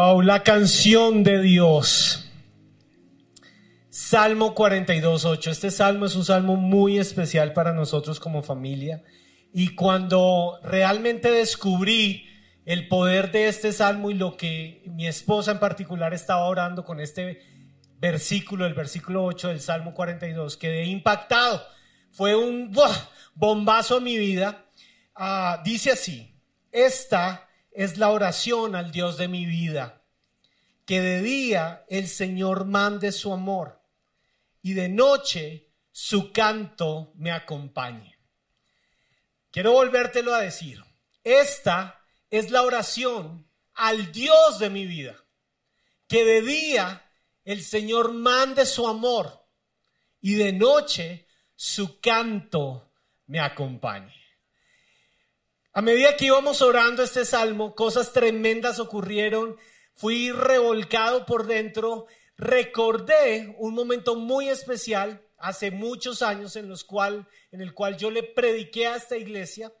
Wow, la canción de Dios. Salmo 42.8. Este salmo es un salmo muy especial para nosotros como familia. Y cuando realmente descubrí el poder de este salmo y lo que mi esposa en particular estaba orando con este versículo, el versículo 8 del Salmo 42, quedé impactado. Fue un bombazo a mi vida. Ah, dice así, esta es la oración al Dios de mi vida, que de día el Señor mande su amor y de noche su canto me acompañe. Quiero volvértelo a decir. Esta es la oración al Dios de mi vida. Que de día el Señor mande su amor y de noche su canto me acompañe. A medida que íbamos orando este salmo, cosas tremendas ocurrieron. Fui revolcado por dentro. Recordé un momento muy especial hace muchos años en, los cual, en el cual yo le prediqué a esta iglesia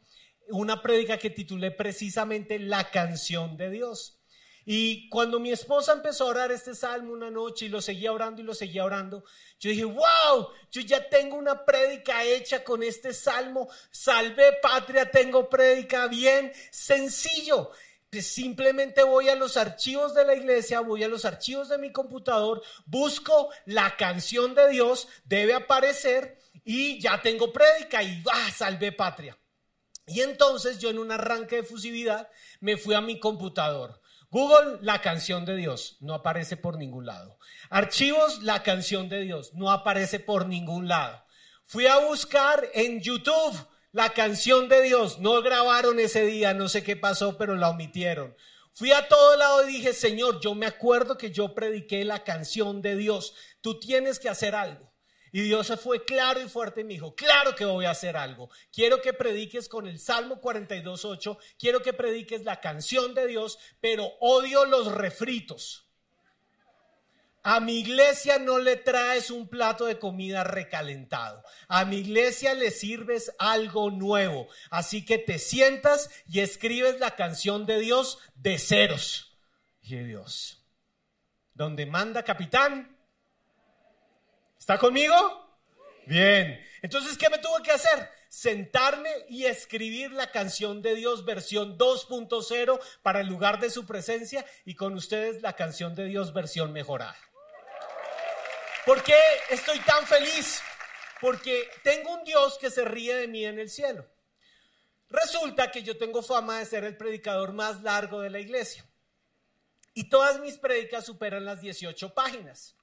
una prédica que titulé precisamente La canción de Dios. Y cuando mi esposa empezó a orar este salmo una noche y lo seguía orando y lo seguía orando, yo dije, wow, yo ya tengo una prédica hecha con este salmo, salve patria, tengo prédica bien sencillo. Pues simplemente voy a los archivos de la iglesia, voy a los archivos de mi computador, busco la canción de Dios, debe aparecer y ya tengo prédica y va, ah, salve patria. Y entonces yo en un arranque de fusividad me fui a mi computador. Google, la canción de Dios, no aparece por ningún lado. Archivos, la canción de Dios, no aparece por ningún lado. Fui a buscar en YouTube la canción de Dios, no grabaron ese día, no sé qué pasó, pero la omitieron. Fui a todo lado y dije, Señor, yo me acuerdo que yo prediqué la canción de Dios, tú tienes que hacer algo. Y Dios se fue claro y fuerte y me dijo, claro que voy a hacer algo. Quiero que prediques con el Salmo 42.8, quiero que prediques la canción de Dios, pero odio los refritos. A mi iglesia no le traes un plato de comida recalentado. A mi iglesia le sirves algo nuevo. Así que te sientas y escribes la canción de Dios de ceros. Y Dios, donde manda capitán, ¿Está conmigo? Bien. Entonces, ¿qué me tuve que hacer? Sentarme y escribir la canción de Dios versión 2.0 para el lugar de su presencia y con ustedes la canción de Dios versión mejorada. ¿Por qué estoy tan feliz? Porque tengo un Dios que se ríe de mí en el cielo. Resulta que yo tengo fama de ser el predicador más largo de la iglesia. Y todas mis predicas superan las 18 páginas.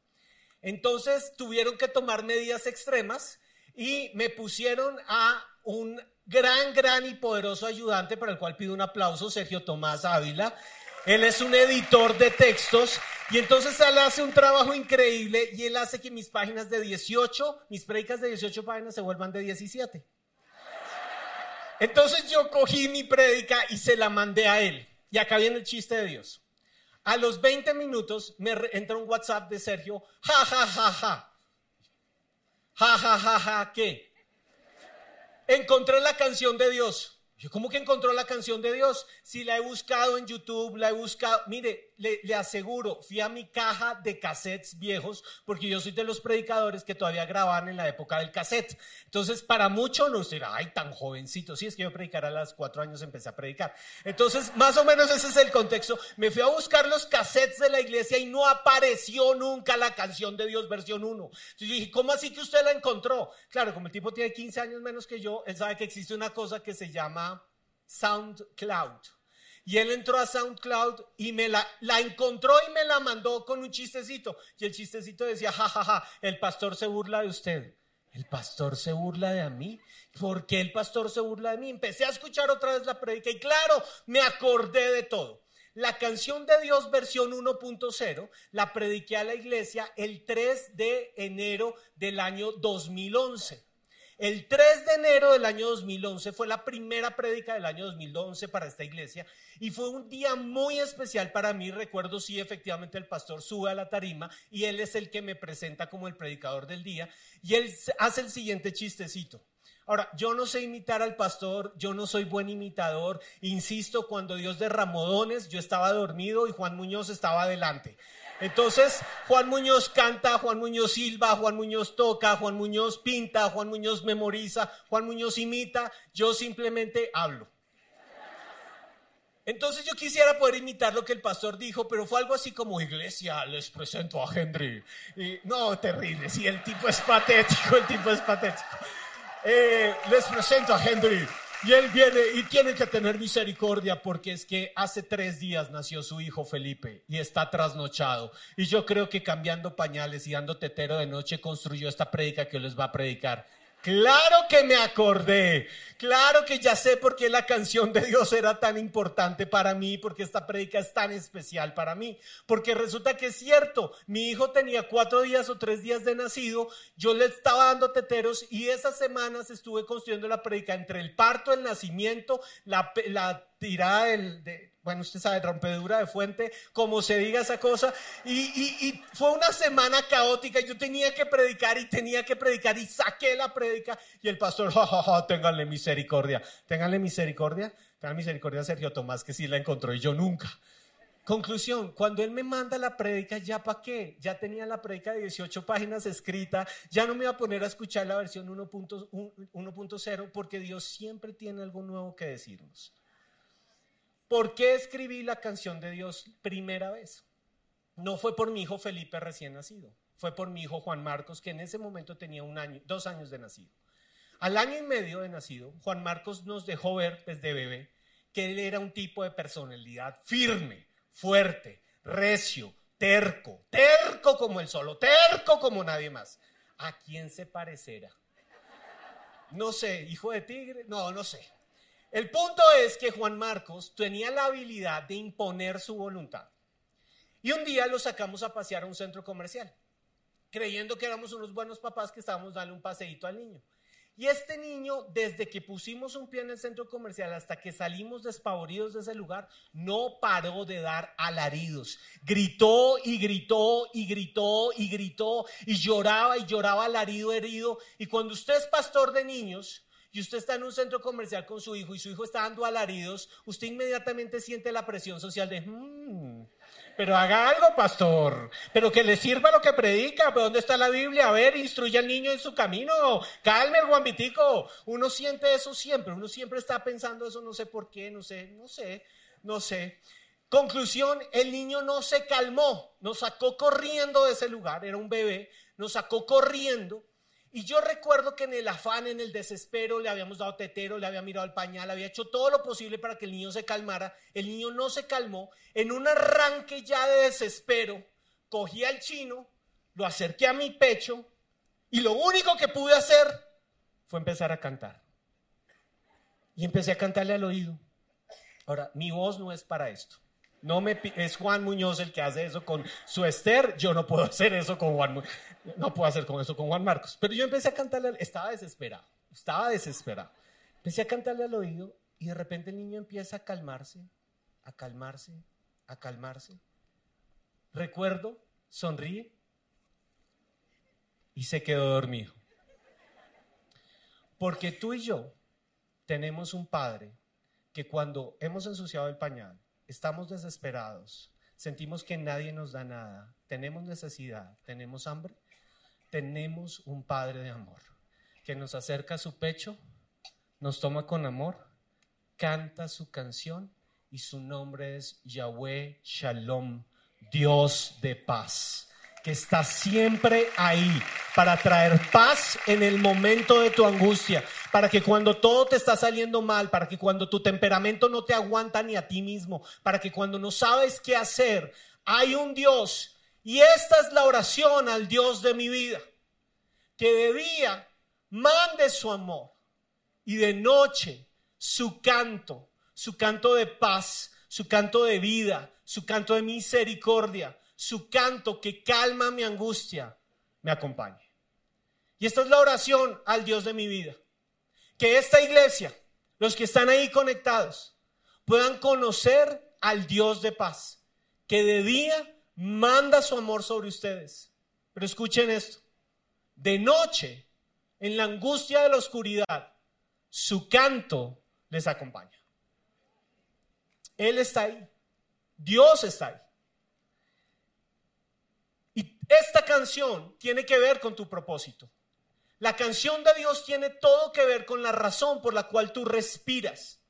Entonces tuvieron que tomar medidas extremas y me pusieron a un gran, gran y poderoso ayudante para el cual pido un aplauso, Sergio Tomás Ávila. Él es un editor de textos y entonces él hace un trabajo increíble y él hace que mis páginas de 18, mis predicas de 18 páginas se vuelvan de 17. Entonces yo cogí mi prédica y se la mandé a él. Y acá viene el chiste de Dios. A los 20 minutos me entra un WhatsApp de Sergio, ja, ja, ja, ja. Ja, ja, ja, ja, ¿qué? Encontré la canción de Dios. Yo, ¿cómo que encontró la canción de Dios? Si la he buscado en YouTube, la he buscado. Mire, le, aseguro, fui a mi caja de cassettes viejos, porque yo soy de los predicadores que todavía grababan en la época del cassette. Entonces, para muchos no será, ay, tan jovencito. Sí, es que yo predicar a los cuatro años empecé a predicar. Entonces, más o menos ese es el contexto. Me fui a buscar los cassettes de la iglesia y no apareció nunca la canción de Dios versión 1. Entonces yo dije, ¿cómo así que usted la encontró? Claro, como el tipo tiene 15 años menos que yo, él sabe que existe una cosa que se llama SoundCloud. Y él entró a SoundCloud y me la, la encontró y me la mandó con un chistecito. Y el chistecito decía, jajaja, ja, ja, el pastor se burla de usted. ¿El pastor se burla de mí? ¿Por qué el pastor se burla de mí? Empecé a escuchar otra vez la predica y claro, me acordé de todo. La canción de Dios versión 1.0 la prediqué a la iglesia el 3 de enero del año 2011. El 3 de enero del año 2011 fue la primera prédica del año 2011 para esta iglesia y fue un día muy especial para mí. Recuerdo si efectivamente el pastor sube a la tarima y él es el que me presenta como el predicador del día y él hace el siguiente chistecito. Ahora, yo no sé imitar al pastor, yo no soy buen imitador. Insisto, cuando Dios derramó dones, yo estaba dormido y Juan Muñoz estaba adelante. Entonces, Juan Muñoz canta, Juan Muñoz silba, Juan Muñoz toca, Juan Muñoz pinta, Juan Muñoz memoriza, Juan Muñoz imita, yo simplemente hablo. Entonces yo quisiera poder imitar lo que el pastor dijo, pero fue algo así como, iglesia, les presento a Henry. No, terrible, sí, el tipo es patético, el tipo es patético. Eh, les presento a Henry. Y él viene y tiene que tener misericordia porque es que hace tres días nació su hijo Felipe y está trasnochado. Y yo creo que cambiando pañales y dando tetero de noche construyó esta prédica que les va a predicar. Claro que me acordé, claro que ya sé por qué la canción de Dios era tan importante para mí, porque esta predica es tan especial para mí, porque resulta que es cierto, mi hijo tenía cuatro días o tres días de nacido, yo le estaba dando teteros y esas semanas estuve construyendo la predica entre el parto, el nacimiento, la, tirada del, de, bueno, usted sabe, rompedura de fuente, como se diga esa cosa. Y, fue una semana caótica. Yo tenía que predicar y tenía que predicar y saqué la predica. Y el pastor, jajaja, ja, ja, ténganle misericordia. Ténganle misericordia. Tengan misericordia a Sergio Tomás, que sí la encontró y yo nunca. Conclusión, cuando él me manda la prédica, ¿ya para qué? Ya tenía la prédica de 18 páginas escrita, ya no me iba a poner a escuchar la versión 1.0 porque Dios siempre tiene algo nuevo que decirnos. ¿Por qué escribí la canción de Dios primera vez? No fue por mi hijo Felipe recién nacido, fue por mi hijo Juan Marcos, que en ese momento tenía un año, dos años de nacido. Al año y medio de nacido, Juan Marcos nos dejó ver desde bebé que él era un tipo de personalidad firme, fuerte, recio, terco, terco como el solo, terco como nadie más. ¿A quién se parecerá? No sé, hijo de tigre, no, no sé. El punto es que Juan Marcos tenía la habilidad de imponer su voluntad. Y un día lo sacamos a pasear a un centro comercial, creyendo que éramos unos buenos papás que estábamos dando un paseíto al niño. Y este niño, desde que pusimos un pie en el centro comercial hasta que salimos despavoridos de ese lugar, no paró de dar alaridos. Gritó y gritó y gritó y gritó y lloraba y lloraba alarido herido. Y cuando usted es pastor de niños, y usted está en un centro comercial con su hijo y su hijo está dando alaridos, usted inmediatamente siente la presión social de, hmm, pero haga algo, pastor, pero que le sirva lo que predica, pero ¿dónde está la Biblia? A ver, instruye al niño en su camino, calme el guambitico. Uno siente eso siempre, uno siempre está pensando eso, no sé por qué, no sé, no sé, no sé. Conclusión, el niño no se calmó, nos sacó corriendo de ese lugar, era un bebé, nos sacó corriendo y yo recuerdo que en el afán, en el desespero, le habíamos dado tetero, le había mirado al pañal, había hecho todo lo posible para que el niño se calmara. El niño no se calmó. En un arranque ya de desespero, cogí al chino, lo acerqué a mi pecho y lo único que pude hacer fue empezar a cantar. Y empecé a cantarle al oído. Ahora, mi voz no es para esto. No me es Juan Muñoz el que hace eso con su Esther, yo no puedo hacer eso con Juan no puedo hacer eso con Juan Marcos. Pero yo empecé a cantarle, estaba desesperado, estaba desesperado. Empecé a cantarle al oído y de repente el niño empieza a calmarse, a calmarse, a calmarse. Recuerdo, sonríe y se quedó dormido. Porque tú y yo tenemos un padre que cuando hemos ensuciado el pañal, estamos desesperados, sentimos que nadie nos da nada, tenemos necesidad, tenemos hambre, tenemos un Padre de amor que nos acerca a su pecho, nos toma con amor, canta su canción y su nombre es Yahweh Shalom, Dios de paz que está siempre ahí para traer paz en el momento de tu angustia, para que cuando todo te está saliendo mal, para que cuando tu temperamento no te aguanta ni a ti mismo, para que cuando no sabes qué hacer, hay un Dios. Y esta es la oración al Dios de mi vida, que de día mande su amor y de noche su canto, su canto de paz, su canto de vida, su canto de misericordia su canto que calma mi angustia me acompañe. Y esta es la oración al Dios de mi vida. Que esta iglesia, los que están ahí conectados, puedan conocer al Dios de paz, que de día manda su amor sobre ustedes. Pero escuchen esto, de noche, en la angustia de la oscuridad, su canto les acompaña. Él está ahí. Dios está ahí. Esta canción tiene que ver con tu propósito. La canción de Dios tiene todo que ver con la razón por la cual tú respiras.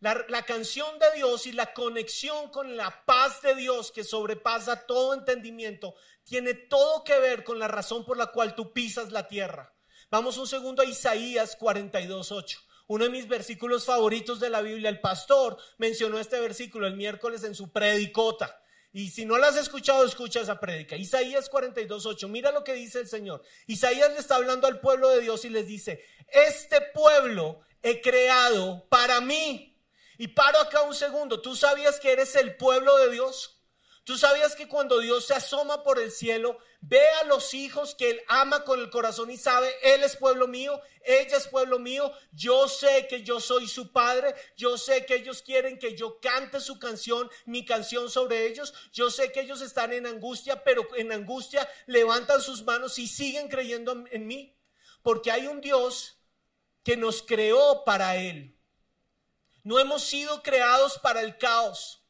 La, canción de Dios y la conexión con la paz de Dios que sobrepasa todo entendimiento tiene todo que ver con la razón por la cual tú pisas la tierra. Vamos un segundo a Isaías 42.8. Uno de mis versículos favoritos de la Biblia, el pastor mencionó este versículo el miércoles en su predicota. Y si no lo has escuchado, escucha esa prédica. Isaías 42.8, mira lo que dice el Señor. Isaías le está hablando al pueblo de Dios y les dice, este pueblo he creado para mí y paro acá un segundo. ¿Tú sabías que eres el pueblo de Dios? ¿Tú sabías que cuando Dios se asoma por el cielo, ve a los hijos que Él ama con el corazón y sabe, Él es pueblo mío, ella es pueblo mío, yo sé que yo soy su padre, yo sé que ellos quieren que yo cante su canción, mi canción sobre ellos, yo sé que ellos están en angustia, pero en angustia levantan sus manos y siguen creyendo en mí, porque hay un Dios que nos creó para Él. No hemos sido creados para el caos.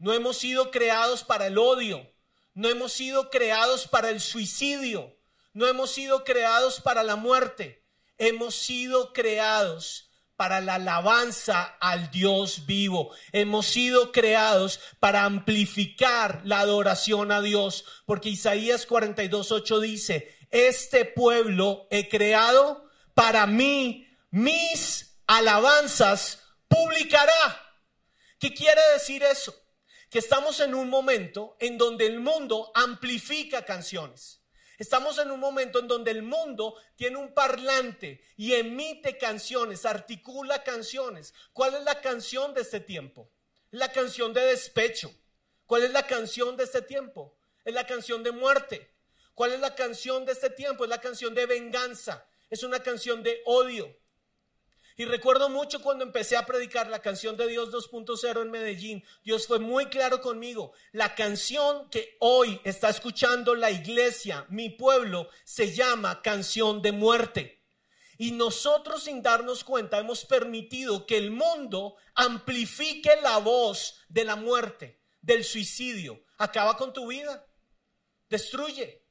No hemos sido creados para el odio. No hemos sido creados para el suicidio. No hemos sido creados para la muerte. Hemos sido creados para la alabanza al Dios vivo. Hemos sido creados para amplificar la adoración a Dios. Porque Isaías 42.8 dice, este pueblo he creado para mí, mis alabanzas publicará. ¿Qué quiere decir eso? Que estamos en un momento en donde el mundo amplifica canciones. Estamos en un momento en donde el mundo tiene un parlante y emite canciones, articula canciones. ¿Cuál es la canción de este tiempo? La canción de despecho. ¿Cuál es la canción de este tiempo? Es la canción de muerte. ¿Cuál es la canción de este tiempo? Es la canción de venganza. Es una canción de odio. Y recuerdo mucho cuando empecé a predicar la canción de Dios 2.0 en Medellín. Dios fue muy claro conmigo. La canción que hoy está escuchando la iglesia, mi pueblo, se llama canción de muerte. Y nosotros sin darnos cuenta hemos permitido que el mundo amplifique la voz de la muerte, del suicidio. Acaba con tu vida. Destruye.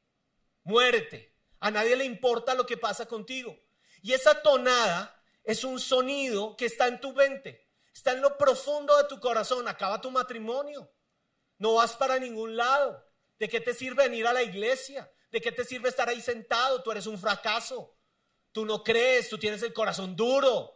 Muérete. A nadie le importa lo que pasa contigo. Y esa tonada es un sonido que está en tu mente, está en lo profundo de tu corazón. Acaba tu matrimonio, no vas para ningún lado. ¿De qué te sirve venir a la iglesia? ¿De qué te sirve estar ahí sentado? Tú eres un fracaso. Tú no crees, tú tienes el corazón duro.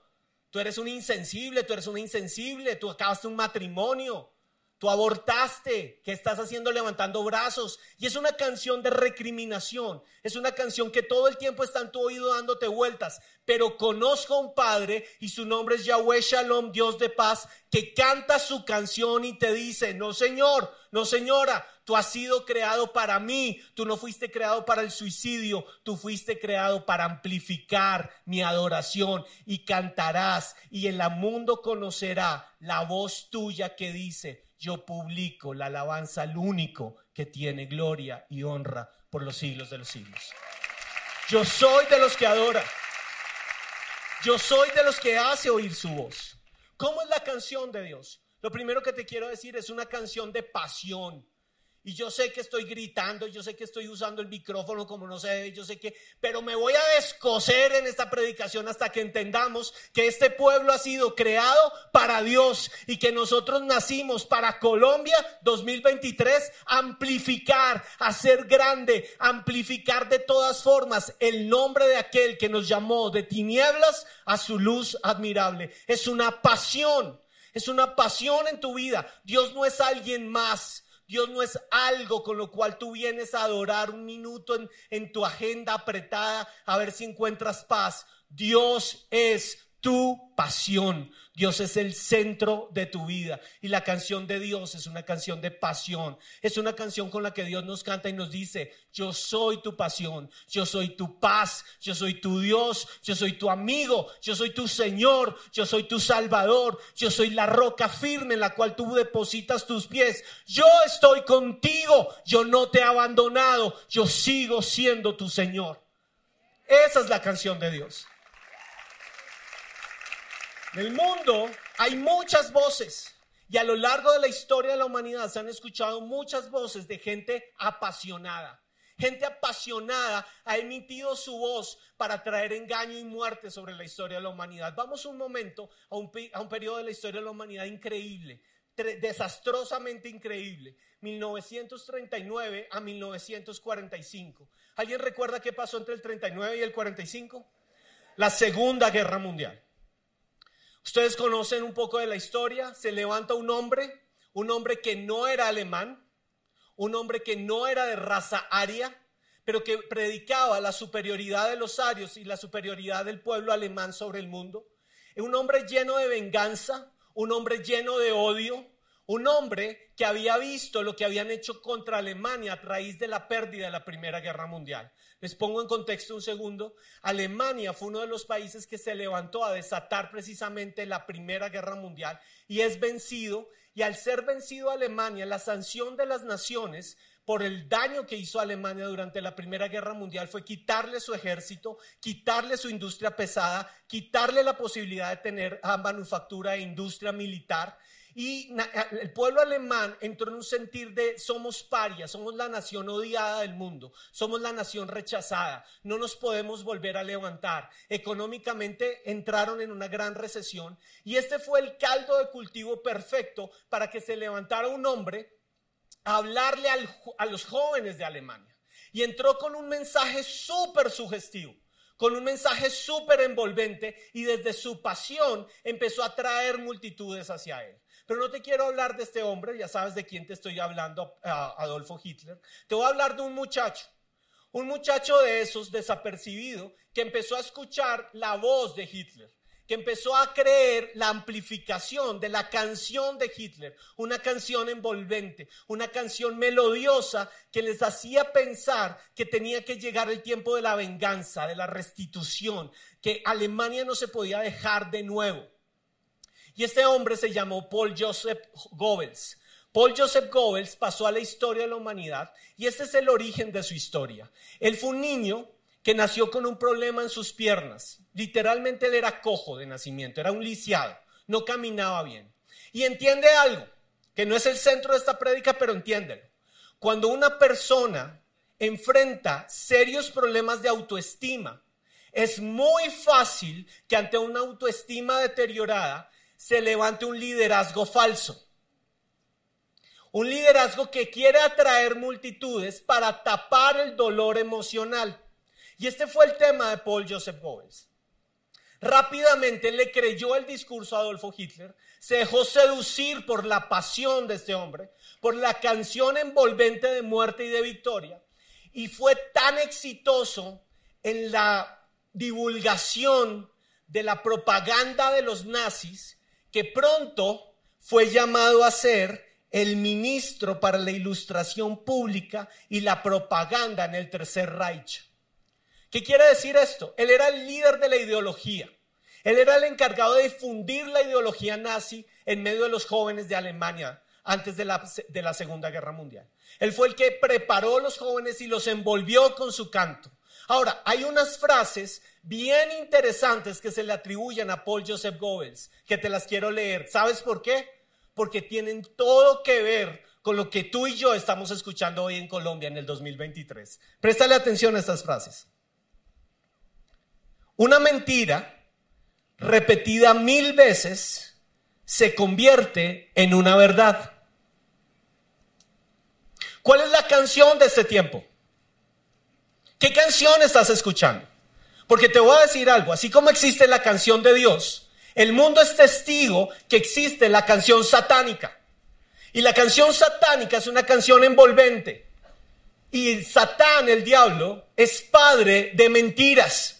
Tú eres un insensible, tú eres una insensible, tú acabaste un matrimonio. Tú abortaste, ¿qué estás haciendo levantando brazos? Y es una canción de recriminación, es una canción que todo el tiempo está en tu oído dándote vueltas, pero conozco a un Padre y su nombre es Yahweh Shalom, Dios de paz, que canta su canción y te dice, no señor, no señora, tú has sido creado para mí, tú no fuiste creado para el suicidio, tú fuiste creado para amplificar mi adoración. Y cantarás y el mundo conocerá la voz tuya que dice, yo publico la alabanza al único que tiene gloria y honra por los siglos de los siglos. Yo soy de los que adora. Yo soy de los que hace oír su voz. ¿Cómo es la canción de Dios? Lo primero que te quiero decir es una canción de pasión. Y yo sé que estoy gritando, yo sé que estoy usando el micrófono como no se debe, yo sé que, pero me voy a descoser en esta predicación hasta que entendamos que este pueblo ha sido creado para Dios y que nosotros nacimos para Colombia 2023, amplificar, hacer grande, amplificar de todas formas el nombre de aquel que nos llamó de tinieblas a su luz admirable. Es una pasión, es una pasión en tu vida. Dios no es alguien más. Dios no es algo con lo cual tú vienes a adorar un minuto en, en tu agenda apretada a ver si encuentras paz. Dios es tu pasión. Dios es el centro de tu vida. Y la canción de Dios es una canción de pasión. Es una canción con la que Dios nos canta y nos dice, yo soy tu pasión, yo soy tu paz, yo soy tu Dios, yo soy tu amigo, yo soy tu Señor, yo soy tu Salvador, yo soy la roca firme en la cual tú depositas tus pies. Yo estoy contigo, yo no te he abandonado, yo sigo siendo tu Señor. Esa es la canción de Dios. En el mundo hay muchas voces y a lo largo de la historia de la humanidad se han escuchado muchas voces de gente apasionada. Gente apasionada ha emitido su voz para traer engaño y muerte sobre la historia de la humanidad. Vamos un momento a un, a periodo de la historia de la humanidad increíble, desastrosamente increíble. 1939 a 1945. ¿Alguien recuerda qué pasó entre el 39 y el 45? La Segunda Guerra Mundial. Ustedes conocen un poco de la historia. Se levanta un hombre, un hombre que no era alemán, un hombre que no era de raza aria, pero que predicaba la superioridad de los arios y la superioridad del pueblo alemán sobre el mundo. Un hombre lleno de venganza, un hombre lleno de odio, un hombre que había visto lo que habían hecho contra Alemania a raíz de la pérdida de la Primera Guerra Mundial. Les pongo en contexto un segundo. Alemania fue uno de los países que se levantó a desatar precisamente la Primera Guerra Mundial y es vencido. Y al ser vencido Alemania, la sanción de las naciones por el daño que hizo Alemania durante la Primera Guerra Mundial fue quitarle su ejército, quitarle su industria pesada, quitarle la posibilidad de tener manufactura e industria militar y el pueblo alemán entró en un sentir de somos parias, somos la nación odiada del mundo, somos la nación rechazada, no nos podemos volver a levantar. Económicamente entraron en una gran recesión y este fue el caldo de cultivo perfecto para que se levantara un hombre a hablarle a los jóvenes de Alemania. Y entró con un mensaje súper sugestivo con un mensaje súper envolvente y desde su pasión empezó a atraer multitudes hacia él. Pero no te quiero hablar de este hombre, ya sabes de quién te estoy hablando, Adolfo Hitler. Te voy a hablar de un muchacho, un muchacho de esos desapercibido que empezó a escuchar la voz de Hitler que empezó a creer la amplificación de la canción de Hitler, una canción envolvente, una canción melodiosa que les hacía pensar que tenía que llegar el tiempo de la venganza, de la restitución, que Alemania no se podía dejar de nuevo. Y este hombre se llamó Paul Joseph Goebbels. Paul Joseph Goebbels pasó a la historia de la humanidad y este es el origen de su historia. Él fue un niño que nació con un problema en sus piernas. Literalmente él era cojo de nacimiento, era un lisiado, no caminaba bien. Y entiende algo, que no es el centro de esta prédica, pero entiéndelo. Cuando una persona enfrenta serios problemas de autoestima, es muy fácil que ante una autoestima deteriorada se levante un liderazgo falso. Un liderazgo que quiere atraer multitudes para tapar el dolor emocional. Y este fue el tema de Paul Joseph Goebbels. Rápidamente le creyó el discurso a Adolfo Hitler, se dejó seducir por la pasión de este hombre, por la canción envolvente de muerte y de victoria, y fue tan exitoso en la divulgación de la propaganda de los nazis que pronto fue llamado a ser el ministro para la ilustración pública y la propaganda en el Tercer Reich. ¿Qué quiere decir esto? Él era el líder de la ideología. Él era el encargado de difundir la ideología nazi en medio de los jóvenes de Alemania antes de la, Segunda Guerra Mundial. Él fue el que preparó a los jóvenes y los envolvió con su canto. Ahora, hay unas frases bien interesantes que se le atribuyen a Paul Joseph Goebbels, que te las quiero leer. ¿Sabes por qué? Porque tienen todo que ver con lo que tú y yo estamos escuchando hoy en Colombia en el 2023. Préstale atención a estas frases. Una mentira repetida mil veces se convierte en una verdad. ¿Cuál es la canción de este tiempo? ¿Qué canción estás escuchando? Porque te voy a decir algo, así como existe la canción de Dios, el mundo es testigo que existe la canción satánica. Y la canción satánica es una canción envolvente. Y Satán, el diablo, es padre de mentiras.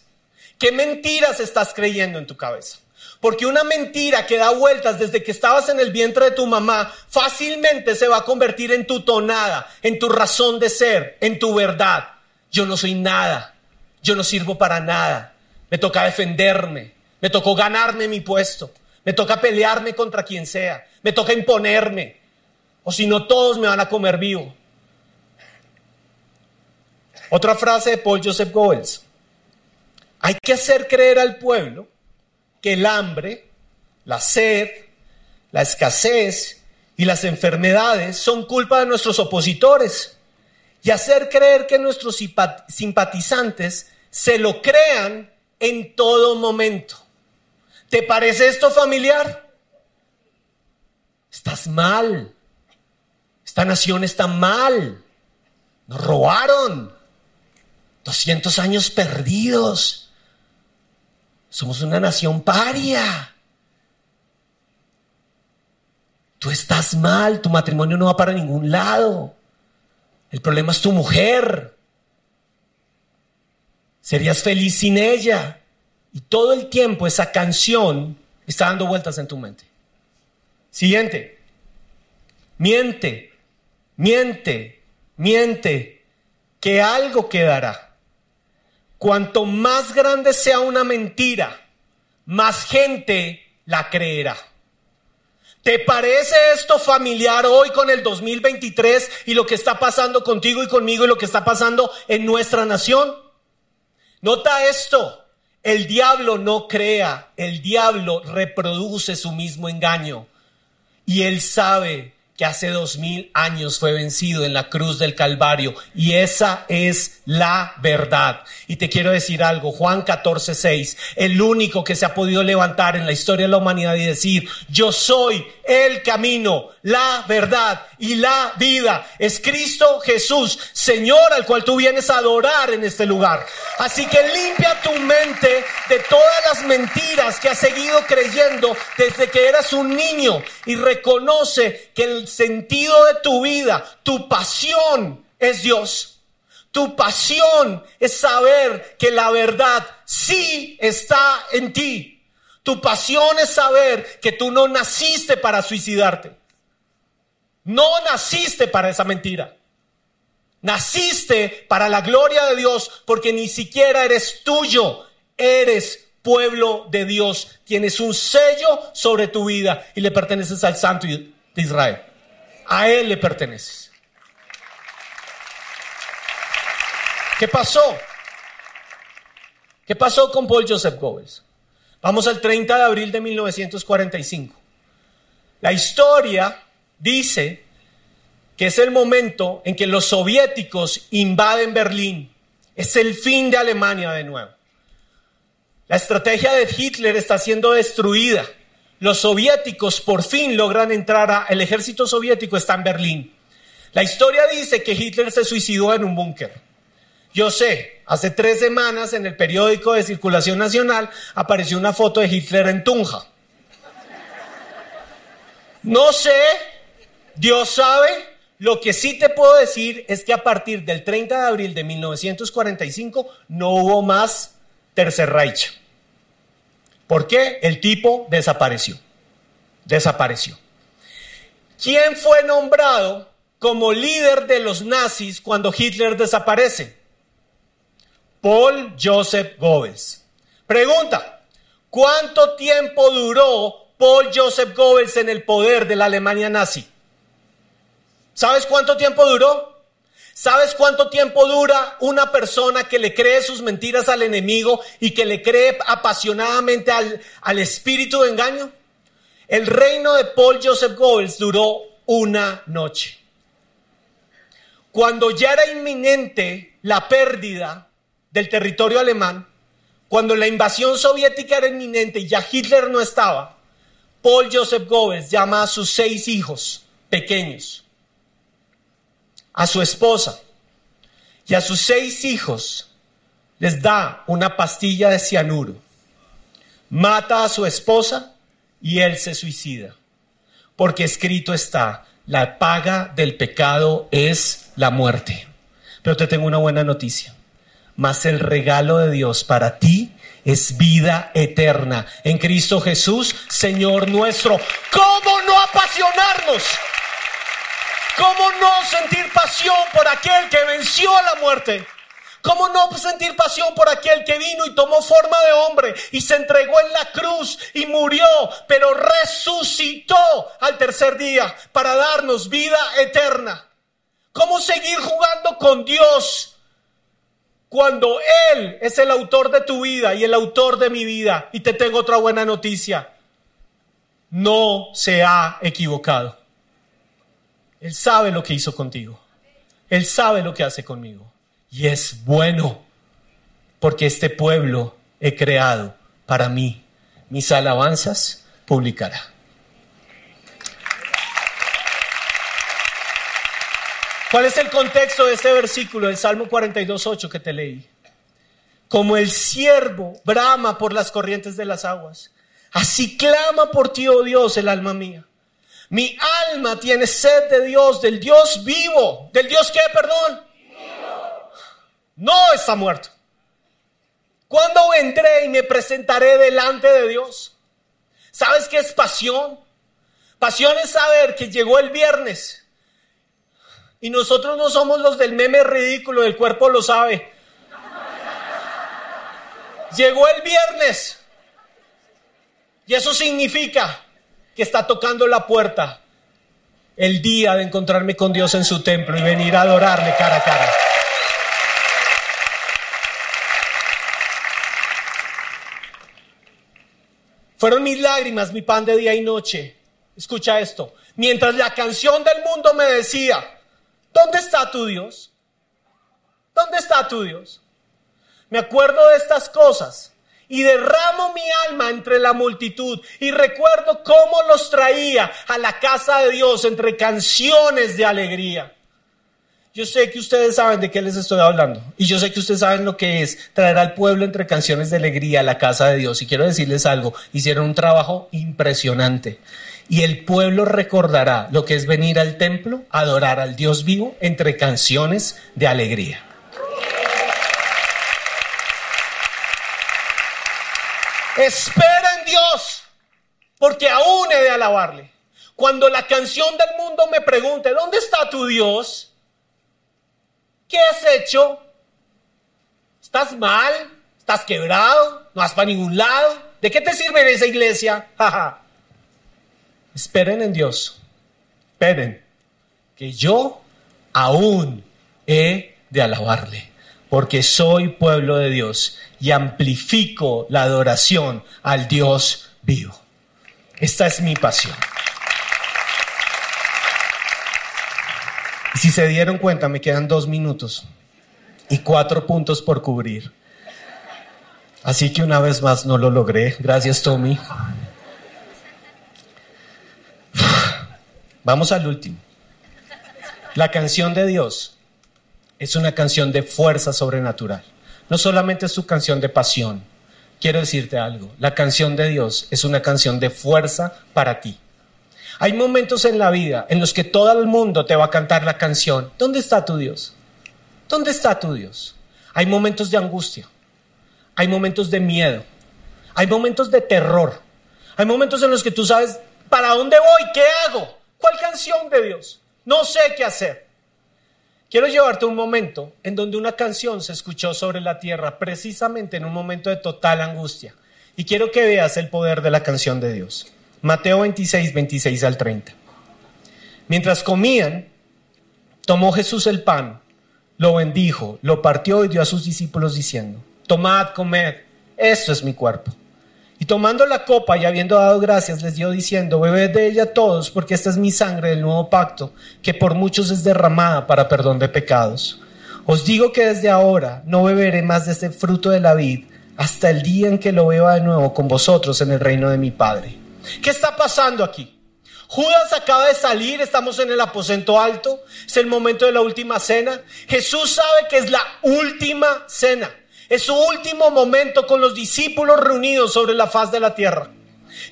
¿Qué mentiras estás creyendo en tu cabeza? Porque una mentira que da vueltas desde que estabas en el vientre de tu mamá fácilmente se va a convertir en tu tonada, en tu razón de ser, en tu verdad yo no soy nada, yo no sirvo para nada, me toca defenderme, me tocó ganarme mi puesto, me toca pelearme contra quien sea, me toca imponerme, o si no todos me van a comer vivo. Otra frase de Paul Joseph Goebbels. Hay que hacer creer al pueblo que el hambre la sed, la escasez y las enfermedades son culpa de nuestros opositores y hacer creer que nuestros simpatizantes se lo crean en todo momento. ¿Te parece esto familiar? Estás mal. Esta nación está mal. Nos robaron. 200 años perdidos. Somos una nación paria. Tú estás mal, tu matrimonio no va para ningún lado. El problema es tu mujer. Serías feliz sin ella. Y todo el tiempo esa canción está dando vueltas en tu mente. Siguiente. Miente, miente, miente, que algo quedará. Cuanto más grande sea una mentira, más gente la creerá. ¿Te parece esto familiar hoy con el 2023 y lo que está pasando contigo y conmigo y lo que está pasando en nuestra nación? Nota esto, el diablo no crea, el diablo reproduce su mismo engaño y él sabe que hace dos mil años fue vencido en la cruz del Calvario y esa es la verdad. Y te quiero decir algo, Juan 14, 6, el único que se ha podido levantar en la historia de la humanidad y decir, yo soy el camino, la verdad y la vida. Es Cristo Jesús, Señor, al cual tú vienes a adorar en este lugar. Así que limpia tu mente de todas las mentiras que has seguido creyendo desde que eras un niño y reconoce que el sentido de tu vida, tu pasión es Dios. Tu pasión es saber que la verdad sí está en ti. Tu pasión es saber que tú no naciste para suicidarte. No naciste para esa mentira. Naciste para la gloria de Dios porque ni siquiera eres tuyo. Eres pueblo de Dios. Tienes un sello sobre tu vida y le perteneces al Santo de Israel. A Él le perteneces. ¿Qué pasó? ¿Qué pasó con Paul Joseph Goebbels? Vamos al 30 de abril de 1945. La historia dice que es el momento en que los soviéticos invaden Berlín. Es el fin de Alemania de nuevo. La estrategia de Hitler está siendo destruida. Los soviéticos por fin logran entrar a... El ejército soviético está en Berlín. La historia dice que Hitler se suicidó en un búnker. Yo sé, hace tres semanas en el periódico de circulación nacional apareció una foto de Hitler en Tunja. No sé Dios sabe, lo que sí te puedo decir es que a partir del 30 de abril de 1945 no hubo más Tercer Reich. ¿Por qué? El tipo desapareció. Desapareció. ¿Quién fue nombrado como líder de los nazis cuando Hitler desaparece? Paul Joseph Goebbels. Pregunta, ¿cuánto tiempo duró Paul Joseph Goebbels en el poder de la Alemania nazi? ¿Sabes cuánto tiempo duró? ¿Sabes cuánto tiempo dura una persona que le cree sus mentiras al enemigo y que le cree apasionadamente al, al espíritu de engaño? El reino de Paul Joseph Goebbels duró una noche. Cuando ya era inminente la pérdida del territorio alemán, cuando la invasión soviética era inminente y ya Hitler no estaba, Paul Joseph Goebbels llama a sus seis hijos pequeños a su esposa y a sus seis hijos les da una pastilla de cianuro. Mata a su esposa y él se suicida. Porque escrito está, la paga del pecado es la muerte. Pero te tengo una buena noticia. Mas el regalo de Dios para ti es vida eterna en Cristo Jesús, Señor nuestro. ¿Cómo no apasionarnos? ¿Cómo no sentir pasión por aquel que venció a la muerte? ¿Cómo no sentir pasión por aquel que vino y tomó forma de hombre y se entregó en la cruz y murió, pero resucitó al tercer día para darnos vida eterna? ¿Cómo seguir jugando con Dios cuando Él es el autor de tu vida y el autor de mi vida? Y te tengo otra buena noticia. no se ha equivocado. Él sabe lo que hizo contigo. Él sabe lo que hace conmigo. Y es bueno, porque este pueblo he creado para mí. Mis alabanzas publicará. ¿Cuál es el contexto de este versículo del Salmo 42.8 que te leí? Como el siervo brama por las corrientes de las aguas, así clama por ti, oh Dios, el alma mía. Mi alma tiene sed de Dios, del Dios vivo. ¿Del Dios qué, perdón? No está muerto. ¿Cuándo vendré y me presentaré delante de Dios? ¿Sabes qué es pasión? Pasión es saber que llegó el viernes y nosotros no somos los del meme ridículo, el cuerpo lo sabe. Llegó el viernes y eso significa que está tocando la puerta el día de encontrarme con Dios en su templo y venir a adorarle cara a cara. Fueron mis lágrimas, mi pan de día y noche. Escucha esto. Mientras la canción del mundo me decía, ¿dónde está tu Dios? ¿Dónde está tu Dios? Me acuerdo de estas cosas y derramo mi alma entre la multitud y recuerdo cómo los traía a la casa de Dios entre canciones de alegría. Yo sé que ustedes saben de qué les estoy hablando y yo sé que ustedes saben lo que es traer al pueblo entre canciones de alegría a la casa de Dios y quiero decirles algo, hicieron un trabajo impresionante y el pueblo recordará lo que es venir al templo, adorar al Dios vivo entre canciones de alegría. Espera en Dios, porque aún he de alabarle. Cuando la canción del mundo me pregunte, ¿dónde está tu Dios? ¿Qué has hecho? ¿Estás mal? ¿Estás quebrado? ¿No vas para ningún lado? ¿De qué te sirve esa iglesia? Esperen en Dios. Esperen. Que yo aún he de alabarle. Porque soy pueblo de Dios y amplifico la adoración al Dios vivo. Esta es mi pasión. Y si se dieron cuenta, me quedan dos minutos y cuatro puntos por cubrir. Así que una vez más no lo logré. Gracias, Tommy. Vamos al último. La canción de Dios es una canción de fuerza sobrenatural no solamente es su canción de pasión. Quiero decirte algo, la canción de Dios es una canción de fuerza para ti. Hay momentos en la vida en los que todo el mundo te va a cantar la canción. ¿Dónde está tu Dios? ¿Dónde está tu Dios? Hay momentos de angustia. Hay momentos de miedo. Hay momentos de terror. Hay momentos en los que tú sabes, ¿para dónde voy? ¿Qué hago? ¿Cuál canción de Dios? No sé qué hacer. Quiero llevarte un momento en donde una canción se escuchó sobre la tierra precisamente en un momento de total angustia. Y quiero que veas el poder de la canción de Dios. Mateo 26, 26 al 30. Mientras comían, tomó Jesús el pan, lo bendijo, lo partió y dio a sus discípulos diciendo, tomad, comed, esto es mi cuerpo. Y tomando la copa y habiendo dado gracias, les dio diciendo, bebed de ella todos, porque esta es mi sangre del nuevo pacto, que por muchos es derramada para perdón de pecados. Os digo que desde ahora no beberé más de este fruto de la vid, hasta el día en que lo beba de nuevo con vosotros en el reino de mi Padre. ¿Qué está pasando aquí? Judas acaba de salir, estamos en el aposento alto, es el momento de la última cena. Jesús sabe que es la última cena. Es su último momento con los discípulos reunidos sobre la faz de la tierra.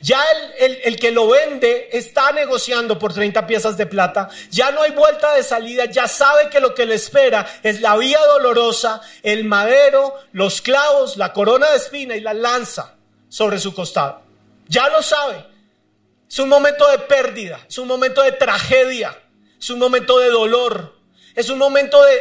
Ya el, que lo vende está negociando por 30 piezas de plata. Ya no hay vuelta de salida. Ya sabe que lo que le espera es la vía dolorosa, el madero, los clavos, la corona de espina y la lanza sobre su costado. Ya lo sabe. Es un momento de pérdida. Es un momento de tragedia. Es un momento de dolor. Es un momento de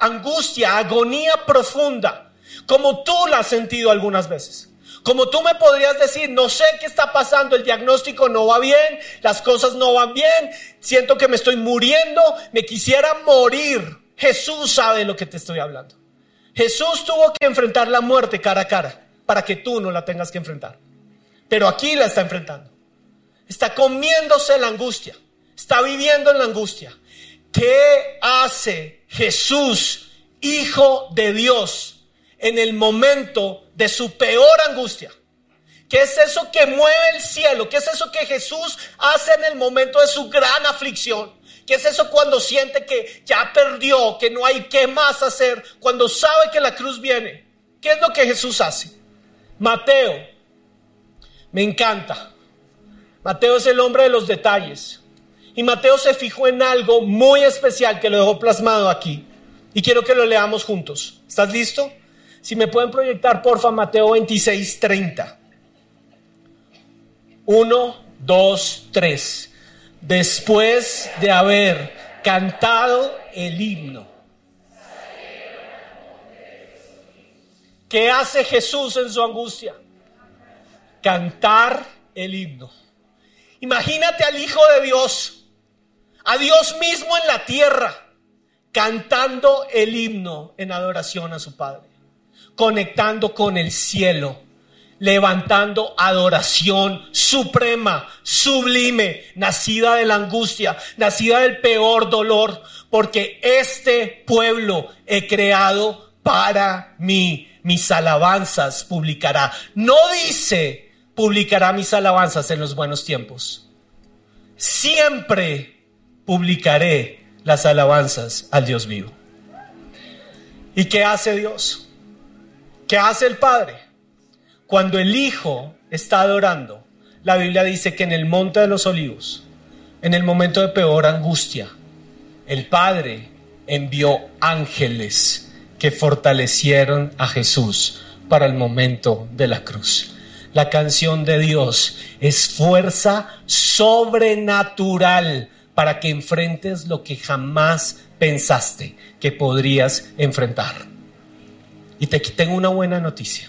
angustia, agonía profunda, como tú la has sentido algunas veces. Como tú me podrías decir, no sé qué está pasando, el diagnóstico no va bien, las cosas no van bien, siento que me estoy muriendo, me quisiera morir. Jesús sabe de lo que te estoy hablando. Jesús tuvo que enfrentar la muerte cara a cara para que tú no la tengas que enfrentar. Pero aquí la está enfrentando. está comiéndose la angustia, está viviendo en la angustia. ¿Qué hace Jesús, Hijo de Dios, en el momento de su peor angustia? ¿Qué es eso que mueve el cielo? ¿Qué es eso que Jesús hace en el momento de su gran aflicción? ¿Qué es eso cuando siente que ya perdió, que no hay qué más hacer, cuando sabe que la cruz viene? ¿Qué es lo que Jesús hace? Mateo, me encanta. Mateo es el hombre de los detalles. Y Mateo se fijó en algo muy especial que lo dejó plasmado aquí. Y quiero que lo leamos juntos. ¿Estás listo? Si me pueden proyectar, porfa, Mateo 26, 30. 1, 2, 3. Después de haber cantado el himno. ¿Qué hace Jesús en su angustia? Cantar el himno. Imagínate al Hijo de Dios, a Dios mismo en la tierra, cantando el himno en adoración a su Padre, conectando con el cielo levantando adoración suprema, sublime, nacida de la angustia, nacida del peor dolor, porque este pueblo he creado para mí. Mis alabanzas publicará. No dice publicará mis alabanzas en los buenos tiempos. Siempre publicaré las alabanzas al Dios vivo. ¿Y qué hace Dios? ¿Qué hace el Padre? Cuando el Hijo está adorando, la Biblia dice que en el monte de los olivos, en el momento de peor angustia, el Padre envió ángeles que fortalecieron a Jesús para el momento de la cruz. La canción de Dios es fuerza sobrenatural para que enfrentes lo que jamás pensaste que podrías enfrentar. Y te tengo una buena noticia.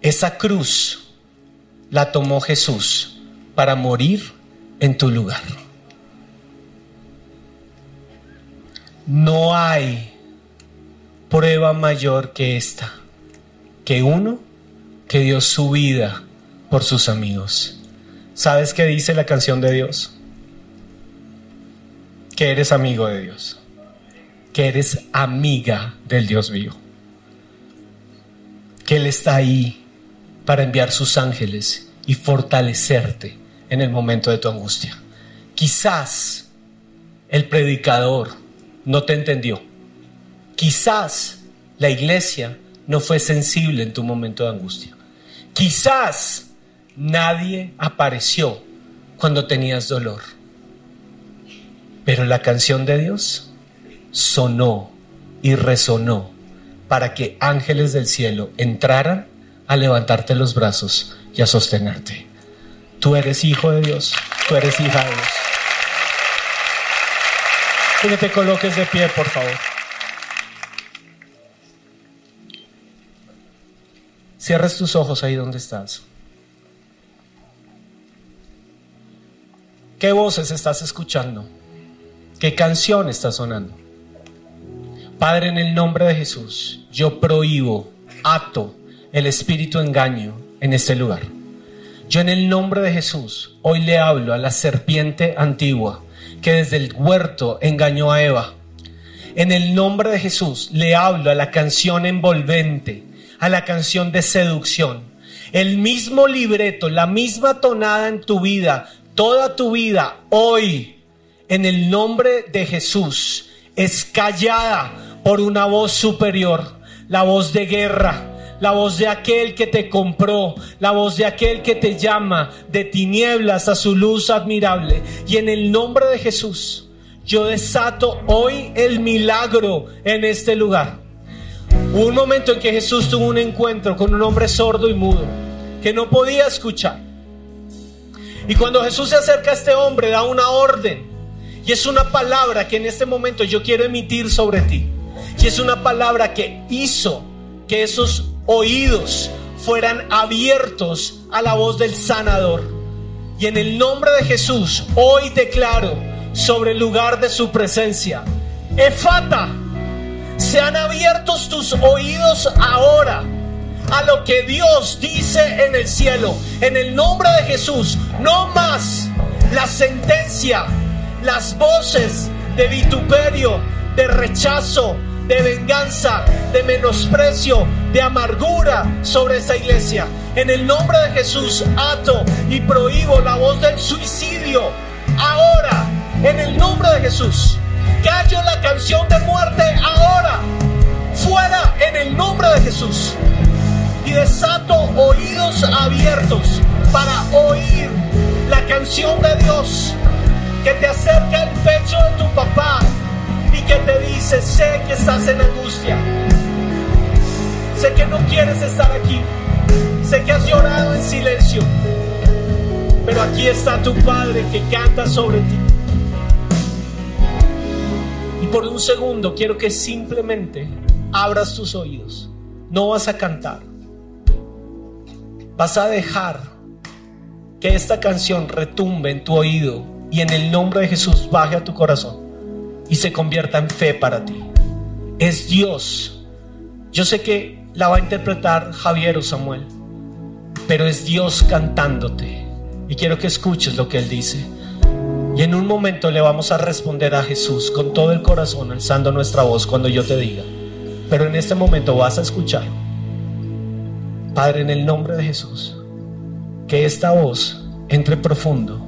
Esa cruz la tomó Jesús para morir en tu lugar. No hay prueba mayor que esta, que uno que dio su vida por sus amigos. ¿Sabes qué dice la canción de Dios? Que eres amigo de Dios, que eres amiga del Dios vivo, que Él está ahí para enviar sus ángeles y fortalecerte en el momento de tu angustia. Quizás el predicador no te entendió. Quizás la iglesia no fue sensible en tu momento de angustia. Quizás nadie apareció cuando tenías dolor. Pero la canción de Dios sonó y resonó para que ángeles del cielo entraran a levantarte los brazos y a sostenerte. Tú eres hijo de Dios, tú eres hija de Dios. Que te coloques de pie, por favor. Cierres tus ojos ahí donde estás. ¿Qué voces estás escuchando? ¿Qué canción está sonando? Padre, en el nombre de Jesús, yo prohíbo, ato, el espíritu engaño en este lugar. Yo en el nombre de Jesús hoy le hablo a la serpiente antigua que desde el huerto engañó a Eva. En el nombre de Jesús le hablo a la canción envolvente, a la canción de seducción. El mismo libreto, la misma tonada en tu vida, toda tu vida, hoy, en el nombre de Jesús, es callada por una voz superior, la voz de guerra, la voz de aquel que te compró, la voz de aquel que te llama de tinieblas a su luz admirable. Y en el nombre de Jesús, yo desato hoy el milagro en este lugar. un momento en que Jesús tuvo un encuentro con un hombre sordo y mudo, que no podía escuchar. Y cuando Jesús se acerca a este hombre, da una orden. Y es una palabra que en este momento yo quiero emitir sobre ti. Y es una palabra que hizo que esos oídos fueran abiertos a la voz del sanador. Y en el nombre de Jesús, hoy declaro sobre el lugar de su presencia, Efata, sean abiertos tus oídos ahora a lo que Dios dice en el cielo. En el nombre de Jesús, no más la sentencia, las voces de vituperio, de rechazo, de venganza, de menosprecio, de amargura sobre esta iglesia. En el nombre de Jesús ato y prohíbo la voz del suicidio. Ahora, en el nombre de Jesús, callo la canción de muerte ahora. Fuera en el nombre de Jesús. Y desato oídos abiertos para oír la canción de Dios que te acerca al pecho de tu papá y que te dice, sé que estás en angustia, sé que no quieres estar aquí, sé que has llorado en silencio, pero aquí está tu Padre que canta sobre ti. Y por un segundo quiero que simplemente abras tus oídos. No vas a cantar. Vas a dejar que esta canción retumbe en tu oído y en el nombre de Jesús baje a tu corazón y se convierta en fe para ti. Es Dios. Yo sé que la va a interpretar Javier o Samuel, pero es Dios cantándote. Y quiero que escuches lo que Él dice. Y en un momento le vamos a responder a Jesús con todo el corazón, alzando nuestra voz cuando yo te diga. Pero en este momento vas a escuchar. Padre, en el nombre de Jesús, que esta voz entre profundo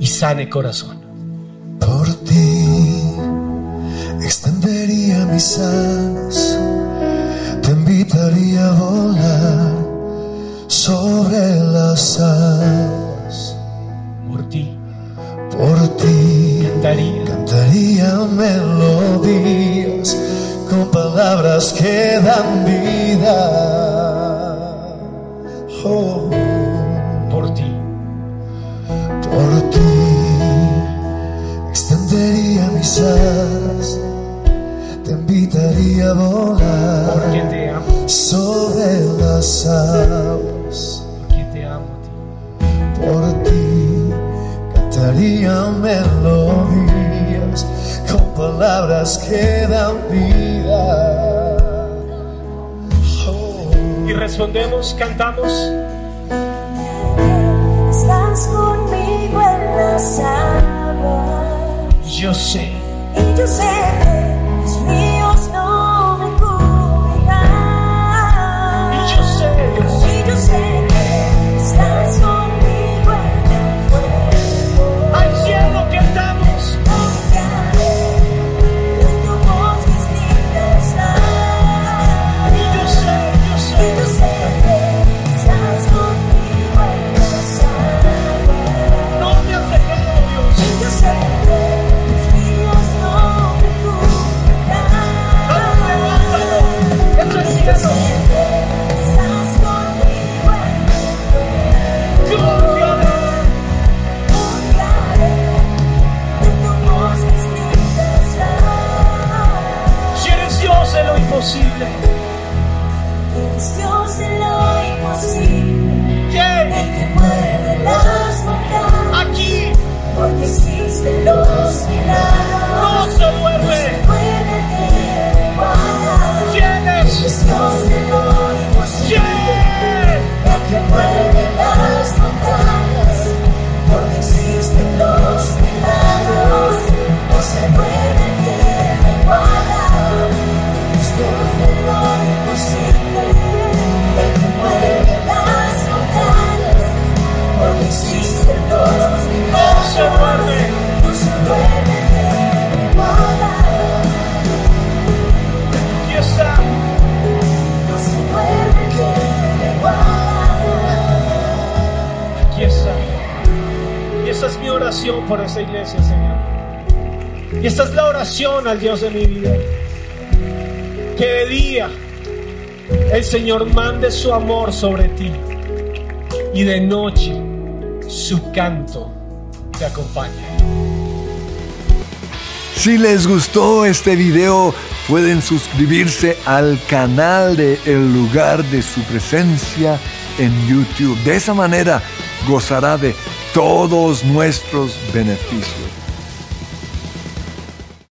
y sane corazón. Por ti extendería mis alas, te invitaría a volar sobre las alas. Por ti Por ti cantaría. cantaría melodías con palabras que dan vida. Oh. Alas, te invitaría a volar porque te amo, sobre las aguas. porque te amo a ti. Por ti cantaría melodías con palabras que dan vida. Oh. Y respondemos, cantamos. Estás conmigo en las aguas Yo sé, Aquí. Porque existen los por esta iglesia, Señor. Y esta es la oración al Dios de mi vida. Que de día el Señor mande su amor sobre ti y de noche su canto te acompañe. Si les gustó este video, pueden suscribirse al canal de El lugar de su presencia en YouTube. De esa manera gozará de todos nuestros beneficios.